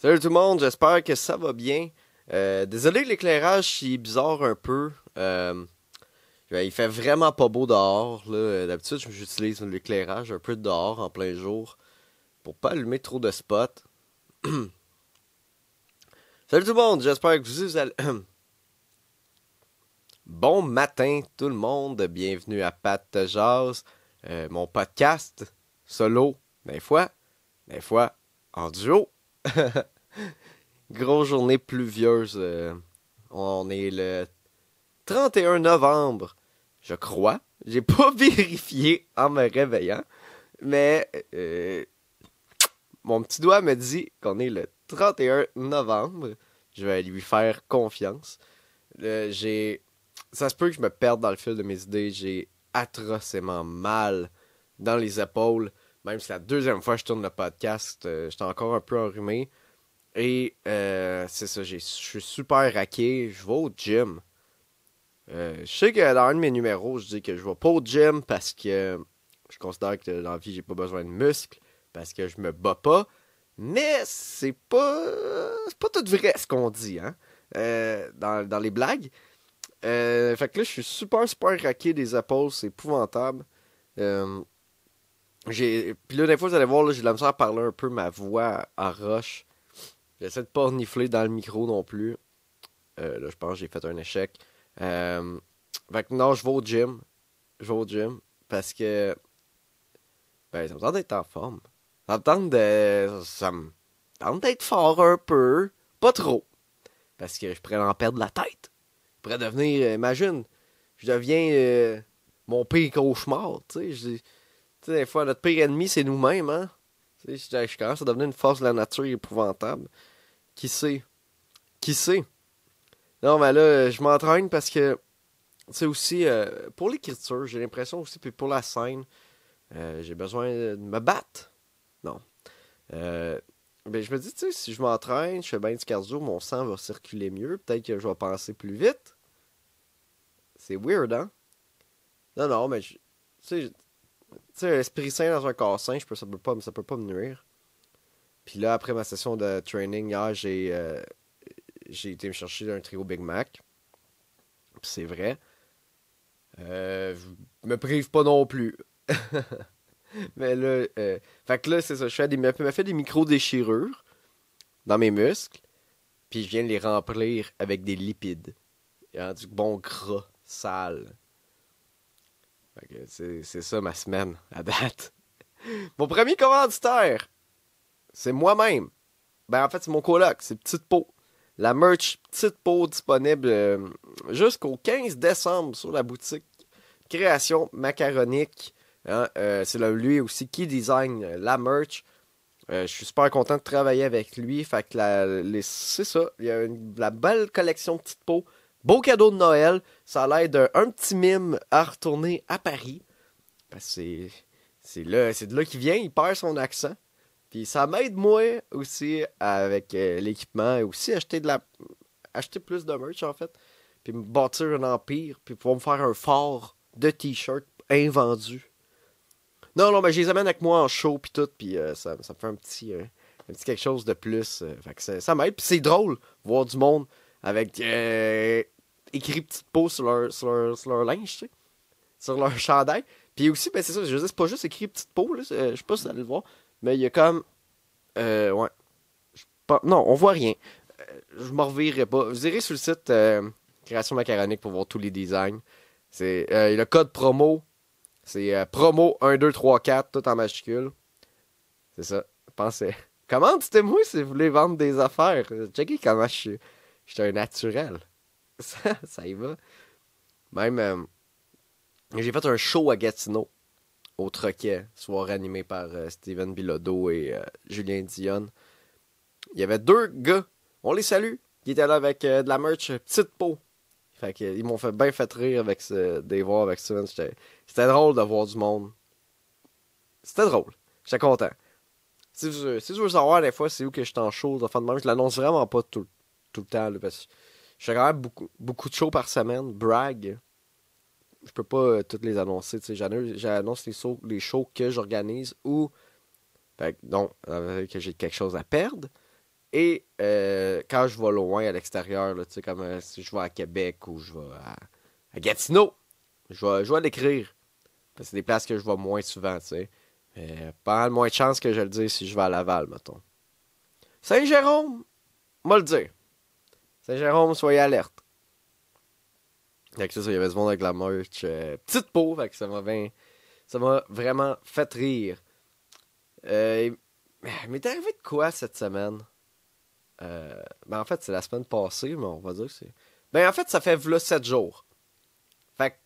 Salut tout le monde, j'espère que ça va bien. Euh, désolé l'éclairage est bizarre un peu. Euh, il fait vraiment pas beau dehors. D'habitude, j'utilise l'éclairage un peu dehors en plein jour pour pas allumer trop de spots. Salut tout le monde, j'espère que vous allez... bon matin tout le monde, bienvenue à Pat Jazz, euh, mon podcast solo, des fois, des fois en duo. Grosse journée pluvieuse. Euh, on est le 31 novembre, je crois. J'ai pas vérifié en me réveillant. Mais euh, mon petit doigt me dit qu'on est le 31 novembre. Je vais lui faire confiance. j'ai ça se peut que je me perde dans le fil de mes idées. J'ai atrocement mal dans les épaules. Même si c'est la deuxième fois que je tourne le podcast, euh, j'étais encore un peu enrhumé. Et euh, c'est ça, je suis super raqué. Je vais au gym. Euh, je sais que dans un de mes numéros, je dis que je vais pas au gym parce que je considère que dans la vie, j'ai pas besoin de muscles. Parce que je me bats pas. Mais c'est pas. Pas tout vrai ce qu'on dit, hein. dans, dans, les blagues. fait que là, je suis super, super raqué des épaules. C'est épouvantable. J'ai... Puis là, des fois, vous allez voir, j'ai de la misère à parler un peu ma voix à roche. J'essaie de pas renifler dans le micro non plus. Euh, là, je pense que j'ai fait un échec. Euh... Fait que non, je vais au gym. Je vais au gym parce que. Ben, ça me tente d'être en forme. Ça me tente de. Ça me tente d'être fort un peu. Pas trop. Parce que je pourrais en perdre la tête. Je pourrais devenir. Imagine, je deviens euh, mon pire cauchemar. Tu sais, tu sais, des fois, notre pire ennemi, c'est nous-mêmes, hein. Tu sais, je commence à devenir une force de la nature épouvantable. Qui sait? Qui sait? Non, mais là, je m'entraîne parce que, c'est aussi, euh, pour l'écriture, j'ai l'impression aussi, puis pour la scène, euh, j'ai besoin de me battre. Non. Euh, ben, je me dis, tu sais, si je m'entraîne, je fais bien du cardio, mon sang va circuler mieux. Peut-être que je vais penser plus vite. C'est weird, hein? Non, non, mais, tu sais, tu sais, l'esprit sain dans un corps sain, ça, peut pas, peut pas me nuire. Puis là, après ma session de training hier, j'ai euh, j'ai été me chercher un trio Big Mac. c'est vrai. Euh, je me prive pas non plus. Mais là, euh, là, c'est ça. Je fais des, fait des micro-déchirures dans mes muscles. Puis je viens les remplir avec des lipides. du bon gras, sale. C'est ça ma semaine à date. Mon premier commanditaire, c'est moi-même. Ben en fait, c'est mon coloc, c'est Petite Peau. La merch Petite Peau disponible euh, jusqu'au 15 décembre sur la boutique Création Macaronique. Hein. Euh, c'est lui aussi qui design la merch. Euh, je suis super content de travailler avec lui. Fait que c'est ça. Il y a une, la belle collection Petite Peau Beau cadeau de Noël. Ça a l'air d'un petit mime à retourner à Paris. Parce que c'est de là qu'il vient, il perd son accent. Puis ça m'aide moi aussi avec euh, l'équipement et aussi acheter de la acheter plus de merch en fait. Puis me bâtir un empire, puis pouvoir me faire un fort de t-shirts invendus. Non, non, mais je les amène avec moi en show puis tout, puis euh, ça, ça me fait un petit, euh, un petit quelque chose de plus. ça, ça m'aide, puis c'est drôle voir du monde avec écrit petite peau sur leur, sur leur, linge, tu sais, sur leur chandail. Puis aussi, ben c'est ça, je veux dire, c'est pas juste écrit petite peau, là, je sais pas si vous allez le voir, mais il y a comme. Euh, ouais. non, on voit rien. Euh, je m'en revirerai pas. Vous irez sur le site euh, Création Macaronique pour voir tous les designs. C'est le code promo. C'est promo 1, 2, 3, 4, tout en majuscule. C'est ça. Pensez. Comment c'était moi si vous voulez vendre des affaires? Checkez comment je suis. J'étais un naturel. Ça, ça y va. Même, euh, j'ai fait un show à Gatineau, au Troquet, soir animé par euh, Steven Bilodeau et euh, Julien Dion. Il y avait deux gars, on les salue, qui étaient là avec de la merch petite peau. Fait que, ils m'ont fait bien fait rire avec ce, des voir avec Steven. C'était drôle de voir du monde. C'était drôle. J'étais content. Si tu veux savoir des fois c'est où que je suis en show de fin de même, je l'annonce vraiment pas tout, tout le temps. parce que je fais quand même beaucoup, beaucoup de shows par semaine. Brag. Je peux pas euh, toutes les annoncer. J'annonce les shows, les shows que j'organise ou. donc, euh, que j'ai quelque chose à perdre. Et euh, quand je vais loin à l'extérieur, comme si je vais à Québec ou je vais à, Gatineau, je vais, je vais l'écrire. C'est des places que je vais moins souvent, tu sais. Mais pas moins de chance que je le dise si je vais à Laval, mettons. Saint-Jérôme, moi le dire. Saint-Jérôme, soyez alerte. Fait que ça, il y avait ce monde avec la merch. euh, petite peau, fait que ça m'a Ça m'a vraiment fait rire. Euh, il m'est arrivé de quoi cette semaine? Euh, ben en fait, c'est la semaine passée, mais on va dire que c'est. Ben en fait, ça fait v'là 7 jours. Fait que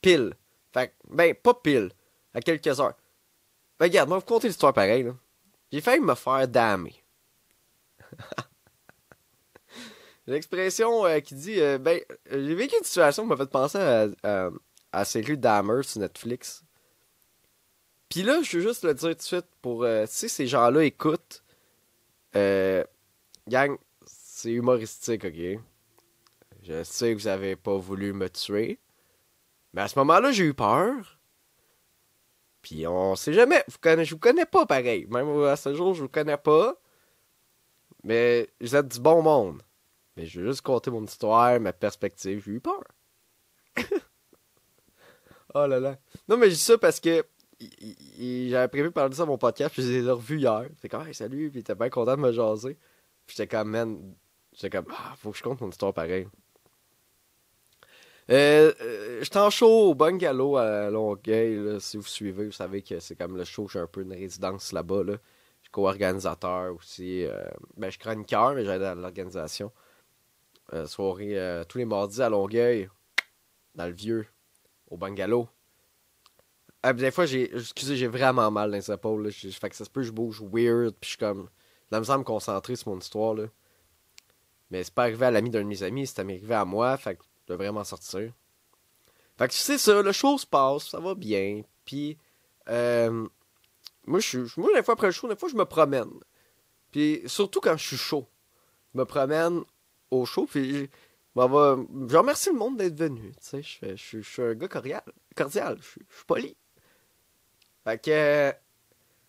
pile. Fait que, ben pas pile. À quelques heures. Ben regarde, moi, vous compter l'histoire pareil, là. J'ai failli me faire damer. L'expression euh, qui dit, euh, ben, j'ai vécu une situation qui m'a fait penser à, à, à série sur Netflix. Puis là, je veux juste le dire tout de suite pour, euh, si ces gens-là écoutent, euh, gang, c'est humoristique, ok? Je sais que vous avez pas voulu me tuer, mais à ce moment-là, j'ai eu peur. Puis on sait jamais, vous connaissez, je vous connais pas pareil, même à ce jour, je vous connais pas. Mais vous êtes du bon monde. Mais je vais juste compter mon histoire, ma perspective. J'ai eu peur. oh là là. Non, mais je dis ça parce que j'avais prévu de parler de ça à mon podcast, puis je les ai revus hier. Fait comme, hey, salut, puis était bien content de me jaser. Puis j'étais comme, man, j'étais comme, ah, faut que je compte mon histoire pareil. Euh, euh, j'étais en show au Bungalow à Longueuil, là. si vous suivez, vous savez que c'est comme le show, j'ai un peu une résidence là-bas, là. Je suis co-organisateur aussi. euh, ben, je suis chroniqueur, mais j'aide à l'organisation. Euh, soirée euh, tous les mardis à Longueuil, dans le vieux, au bungalow. Puis des fois, j'ai. Excusez, j'ai vraiment mal dans les épaules. Là. Fait que ça se peut je bouge weird, puis je suis comme. J'ai la misère à me concentrer sur mon histoire, là. Mais c'est pas arrivé à l'ami d'un de mes amis, c'est arrivé à moi, fait que je devrais m'en sortir. Fait que c'est ça, le show se passe, ça va bien, puis. Euh, moi, je. Moi, des fois après le show, des fois, je me promène. Puis surtout quand je suis chaud. Je me promène au show, puis va- je remercie le monde d'être venu. Je, je, suis- un gars cordial. cordial je, suis- poli. Fait que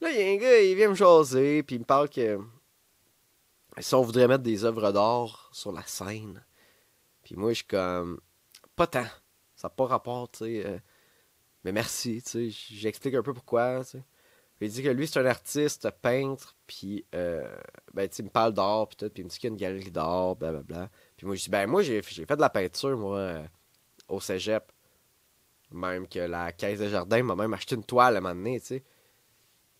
là, il y a un gars, il vient me jaser, puis il me parle que si on voudrait mettre des œuvres d'art sur la scène, puis moi, je suis comme pas tant. Ça n'a pas rapport, tu sais. euh, mais merci, tu sais. J'explique un peu pourquoi, tu sais. Il dit que lui, c'est un artiste, peintre, puis euh, ben, il me parle d'art, puis tout, puis il me dit qu'il y a une galerie d'art, blablabla. Puis moi, je dis, ben, moi, j'ai fait de la peinture, moi, euh, au cégep. Même que la caisse de jardin m'a même acheté une toile à un moment donné, tu sais.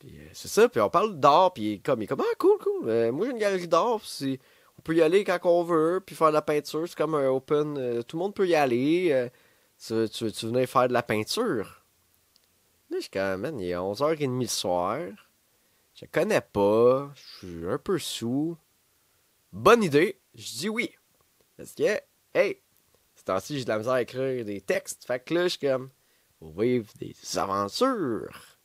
Puis euh, c'est ça, puis on parle d'art, puis comme, il est comme, ah, cool, cool. Moi, j'ai une galerie d'art, puis on peut y aller quand on veut, puis faire de la peinture, c'est comme un open, tout le monde peut y aller. tu, tu, tu venais faire de la peinture? Là, je suis comme, man, il est 11h30 le soir. Je connais pas. Je suis un peu sous. Bonne idée. Je dis oui. Parce que, hey, c'est temps-ci, j'ai de la misère à écrire des textes. Fait que là, je suis comme, vivre des aventures.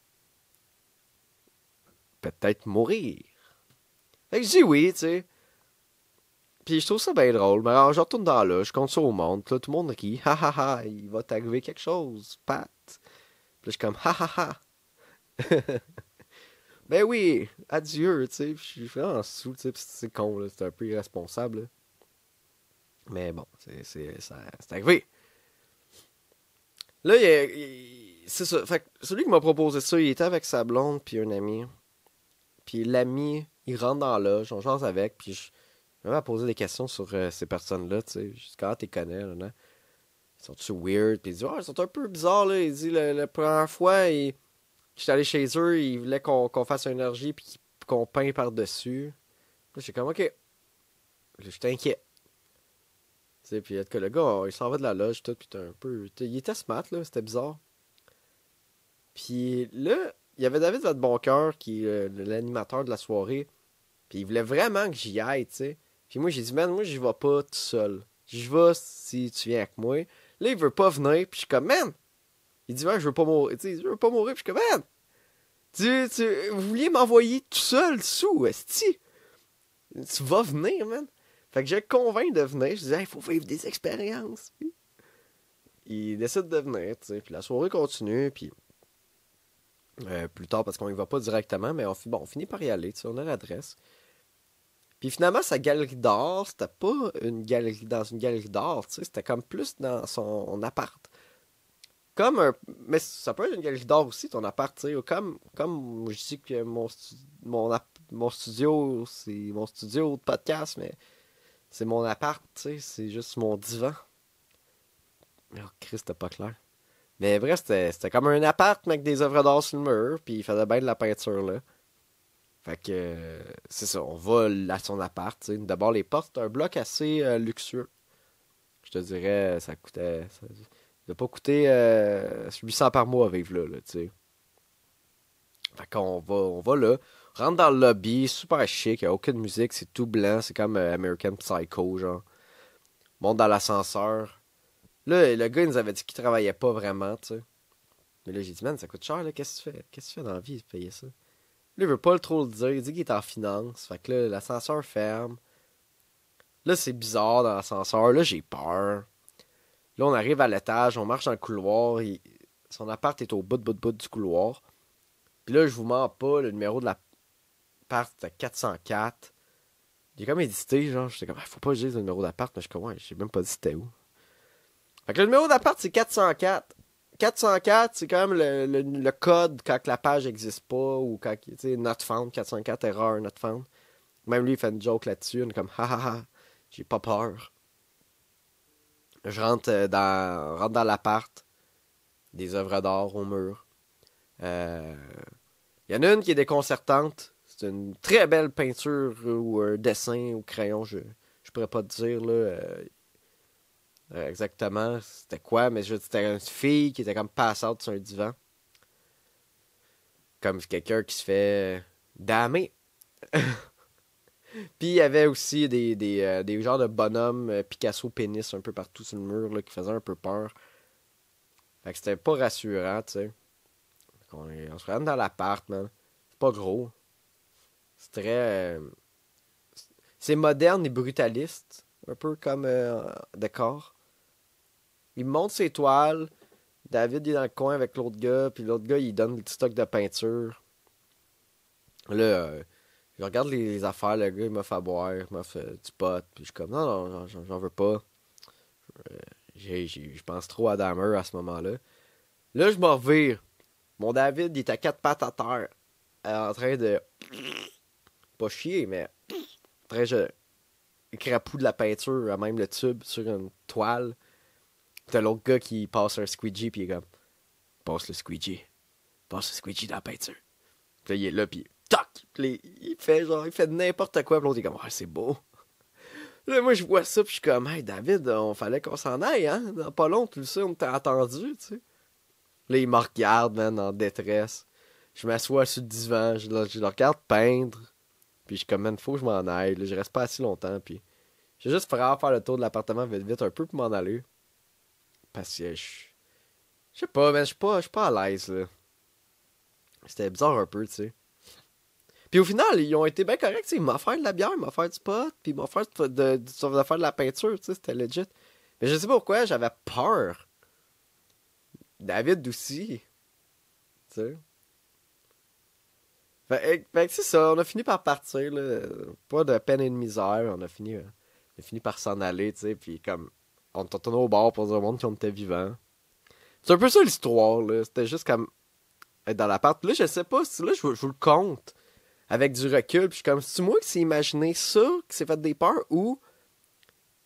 Peut-être mourir. Fait que je dis oui, tu sais. Puis je trouve ça bien drôle. Mais alors, je retourne dans là, je compte ça au monde. Là, tout le monde rit. Ha ha ha, il va t'arriver quelque chose, Pat. Je suis comme ha ha ha. ben oui, adieu, tu sais. Je suis vraiment sous, tu sais. C'est con, là. C'est un peu irresponsable. Mais bon, c'est arrivé. Là, il, c'est ça. Celui qui m'a proposé ça, il était avec sa blonde puis un ami. Puis l'ami, il rentre dans la loge, on change avec, puis je je vais poser des questions sur euh, ces personnes-là, tu sais. Jusqu'à tu les connais, là, là. Ils sont-tu weird? Puis il dit, oh, ils sont un peu bizarres, là. Il dit, la, première fois, j'étais allé chez eux, ils voulaient qu'on fasse une énergie puis qu'on peint par-dessus. Là, j'étais comme, ok. Là, j'étais inquiet. Tu sais, puis en le gars, il s'en va de la loge, tout, puis un peu... Il était smart, là, c'était bizarre. Puis là, il y avait David Vadeboncoeur, qui est l'animateur de la soirée, puis il voulait vraiment que j'y aille, tu sais. Puis moi, j'ai dit, man, moi, j'y vais pas tout seul. J'y vais si tu viens avec moi. Là, il veut pas venir, puis je suis comme, man! Il dit, ouais, je veux pas mourir. Tu sais, je veux pas mourir, puis je suis comme, man! Tu, tu, vous vouliez m'envoyer tout seul sous, esti? Tu vas venir, man! Fait que je convainc de venir. Je dis, il faut vivre des expériences. Il décide de venir, tu sais. Puis la soirée continue, puis euh, plus tard, parce qu'on y va pas directement, mais on, bon, on finit par y aller, tu sais, on a l'adresse. Puis finalement, sa galerie d'art, c'était pas une galerie dans une galerie d'art, c'était comme plus dans son appart. Comme un. Mais ça peut être une galerie d'art aussi, ton appart, tu sais. Comme, comme je dis que mon, mon, mon studio, c'est mon studio de podcast, mais c'est mon appart, tu sais, c'est juste mon divan. Oh, Christ, c'était pas clair. Mais vrai, c'était comme un appart, mais avec des œuvres d'art sur le mur, puis il faisait bien de la peinture, là. Fait que, c'est ça, on va à son appart. D'abord, les portes, c'est un bloc assez euh, luxueux. Je te dirais, ça coûtait... Ça, ça pas coûté 800 euh, par mois à vivre là, là tu sais. Fait qu'on va, on va là, rentre dans le lobby, super chic, il n'y a aucune musique, c'est tout blanc, c'est comme euh, American Psycho, genre. Monte dans l'ascenseur. Là, le gars, il nous avait dit qu'il travaillait pas vraiment, tu sais. Mais là, j'ai dit, man, ça coûte cher, là, qu'est-ce que tu fais? Qu'est-ce que tu fais dans la vie de payer ça? Là, il veut pas trop le dire, il dit qu'il est en finance, fait que là, l'ascenseur ferme. Là, c'est bizarre dans l'ascenseur, là, j'ai peur. Là, on arrive à l'étage, on marche dans le couloir, son appart est au bout, de bout, bout du couloir. Puis là, je vous mens pas, le numéro de l'appart, c'était 404. J'ai comme hésité, genre, j'étais comme, ah, faut pas que je dise le numéro d'appart, mais je comme, ouais, j'ai même pas dit c'était où. Fait que le numéro d'appart, c'est 404. 404, c'est quand même le, code quand la page n'existe pas ou quand, tu sais, not found, 404 erreur, not found. Même lui, il fait une joke là-dessus, comme, ha ha ha, j'ai pas peur. Je rentre euh, dans, rentre dans l'appart, des œuvres d'art au mur. Il euh, y en a une qui est déconcertante. C'est une très belle peinture ou un dessin au crayon, je je pourrais pas te dire là, euh, exactement c'était quoi, mais c'était une fille qui était comme passante sur un divan. Comme quelqu'un qui se fait damer. Puis il y avait aussi des, des, euh, des genres de bonhommes euh, Picasso pénis un peu partout sur le mur là, qui faisaient un peu peur. Fait que c'était pas rassurant, tu sais. On, se rentre dans l'appart, man. C'est pas gros. C'est très. Euh, c'est moderne et brutaliste. Un peu comme décor. Il monte ses toiles. David est dans le coin avec l'autre gars. Puis l'autre gars, il donne le petit stock de peinture. Là, je regarde les, affaires, le gars, il m'a fait boire, il m'a fait du pot, puis je suis comme, non, non, j'en veux pas. Euh, je pense trop à Damer à ce moment-là. Là, je m'en revire. Mon David, il est à quatre pattes à terre, en train de. Pas chier, mais. En train de. Crapou de la peinture, à même le tube, sur une toile. T'as l'autre gars qui passe un squeegee, puis il est comme. Passe le squeegee. Passe le squeegee dans la peinture. Puis là, il est là, puis toc! il fait genre, il fait n'importe quoi, puis l'autre est comme, ah, c'est beau. Là, moi, je vois ça, puis je suis comme, hey, David, on fallait qu'on s'en aille, hein? Dans pas long, le sais, on t'a attendu, tu sais. Là, il me regarde, man, en détresse. Je m'assois sur le divan, je, le regarde peindre. Puis je suis comme, man, faut que je m'en aille. Là, je reste pas assez longtemps, puis j'ai juste faire faire le tour de l'appartement vite vite un peu pour m'en aller. Parce que je. Sais pas, mais je suis pas, pas à l'aise, là. C'était bizarre un peu, tu sais. Puis au final, ils ont été bien corrects. Ils m'ont offert de la bière, ils m'ont offert du pot, puis ils m'ont offert de, de, de, de la peinture. C'était legit. Mais je sais pourquoi, j'avais peur. David aussi. Tu sais. Fait, que c'est ça, on a fini par partir. Là. Pas de peine et de misère. On a fini, euh, on a fini par s'en aller. Tu sais. Puis comme, on retourné au bar pour dire au monde qu'on était vivants. C'est un peu ça l'histoire. là C'était juste comme être dans l'appart. Là, je sais pas si là, je, vous le compte avec du recul. Puis je suis comme, c'est moi qui s'est imaginé ça, qui s'est fait des peurs, ou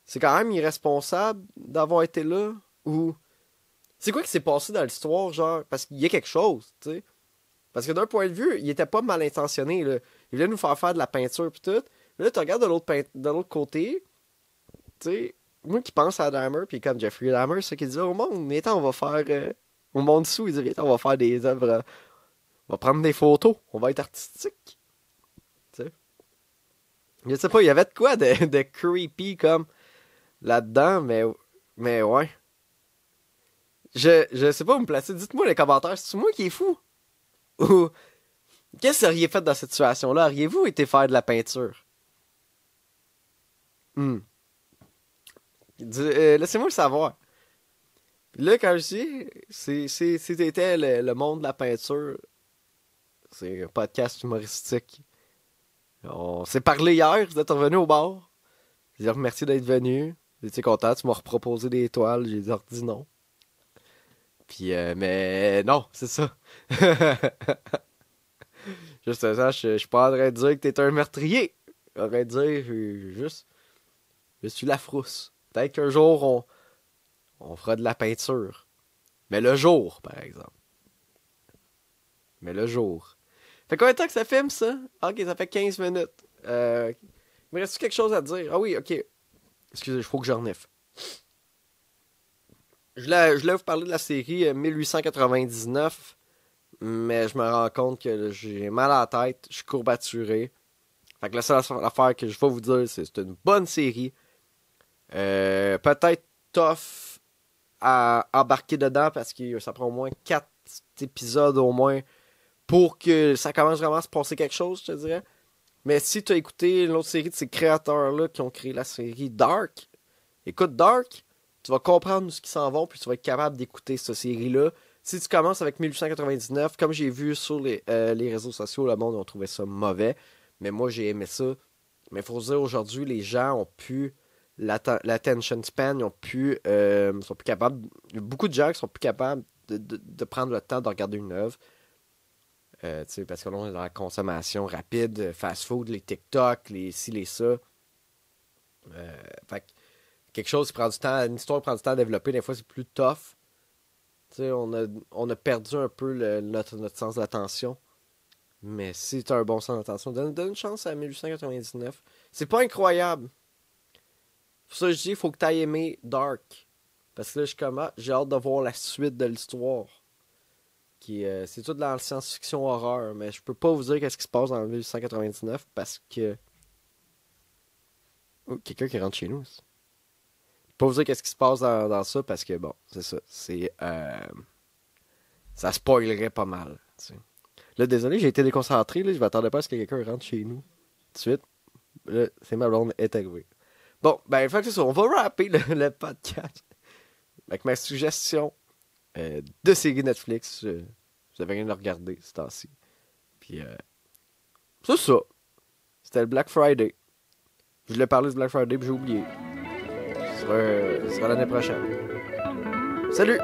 c'est quand même irresponsable d'avoir été là, ou c'est quoi qui s'est passé dans l'histoire, genre, parce qu'il y a quelque chose, tu sais. Parce que d'un point de vue, il était pas mal intentionné. Il voulait nous faire faire de la peinture pis tout. Mais là, tu regardes de l'autre, de l'autre côté, tu sais, moi qui pense à Dahmer, puis comme Jeffrey Dahmer, c'est qu'il dit au monde, mais on va faire. Euh, au monde sous, il dit, on va faire des œuvres. on va prendre des photos, on va être artistique. Je sais pas, il y avait de quoi de, creepy comme là-dedans, mais, mais ouais. Je, je sais pas où me placer. Dites-moi les commentaires, c'est moi qui est fou? Ou qu'est-ce que vous auriez fait dans cette situation-là? Auriez-vous été faire de la peinture? Hmm. Euh, laissez-moi le savoir. là, quand je dis, c'était le, le monde de la peinture, c'est un podcast humoristique On s'est parlé hier, vous êtes revenu au bar. Je vous remercie d'être venu. J'étais content, tu m'as reproposé des étoiles, j'ai dit non. Puis, euh, mais non, c'est ça. juste ça, je, je suis pas en train de dire que t'es un meurtrier. En train dire juste, je suis la frousse. Peut-être qu'un jour, on, on fera de la peinture. Mais le jour, par exemple. Mais le jour. Fait combien de temps que ça filme, ça? Ok, ça fait 15 minutes. Euh, il me reste quelque chose à dire? Ah oui, ok. Excusez, il faut que je renifle. Je voulais, je vous parler de la série 1899, euh, mais je me rends compte que j'ai mal à la tête, je suis courbaturé. Fait que la seule affaire que je vais vous dire, c'est que c'est une bonne série. Euh, peut-être tough à embarquer dedans parce que ça prend au moins 4 épisodes au moins pour que ça commence vraiment à se passer quelque chose, je te dirais. Mais si tu as écouté l'autre série de ces créateurs-là qui ont créé la série Dark, écoute Dark, tu vas comprendre ce qui s'en vont, puis tu vas être capable d'écouter cette série-là. Si tu commences avec 1899, comme j'ai vu sur les, euh, les, réseaux sociaux, le monde a trouvé ça mauvais. Mais moi, j'ai aimé ça. Mais il faut dire, aujourd'hui, les gens ont pu l'attention span, ils ont pu, euh, sont plus capables. Beaucoup de gens qui sont plus capables de, prendre le temps de regarder une œuvre. Euh, parce que là, on est dans la consommation rapide, fast food, les TikTok, les ci, les ça. Euh, fait quelque chose qui prend du temps, une histoire prend du temps à développer, des fois c'est plus tough. on a, on a perdu un peu notre, notre sens d'attention. Mais si tu as un bon sens d'attention, donne, donne une chance à 1899. C'est pas incroyable. Pour ça, je dis, il faut que tu aies aimé Dark. Parce que là, je comme, j'ai hâte de voir la suite de l'histoire. Qui, euh, c'est tout dans la science-fiction horreur, mais je peux pas vous dire qu'est-ce qui se passe en 1899 parce que. Oh, quelqu'un qui rentre chez nous. Je peux pas vous dire qu'est-ce qui se passe dans, ça parce que, bon, c'est ça. C'est. Euh, ça spoilerait pas mal. Là, désolé, j'ai été déconcentré. Là, je m'attendais pas à ce que quelqu'un rentre chez nous. De suite. Là, c'est ma blonde est arrivée. Bon, ben, fait que ça. On va rapper le, podcast avec ma suggestion euh, de série Netflix. Euh, vous avez rien à regarder ce temps-ci. Puis, euh, c'est ça. C'était le Black Friday. Je voulais parler de Black Friday, puis j'ai oublié. Ce sera l'année prochaine. Salut!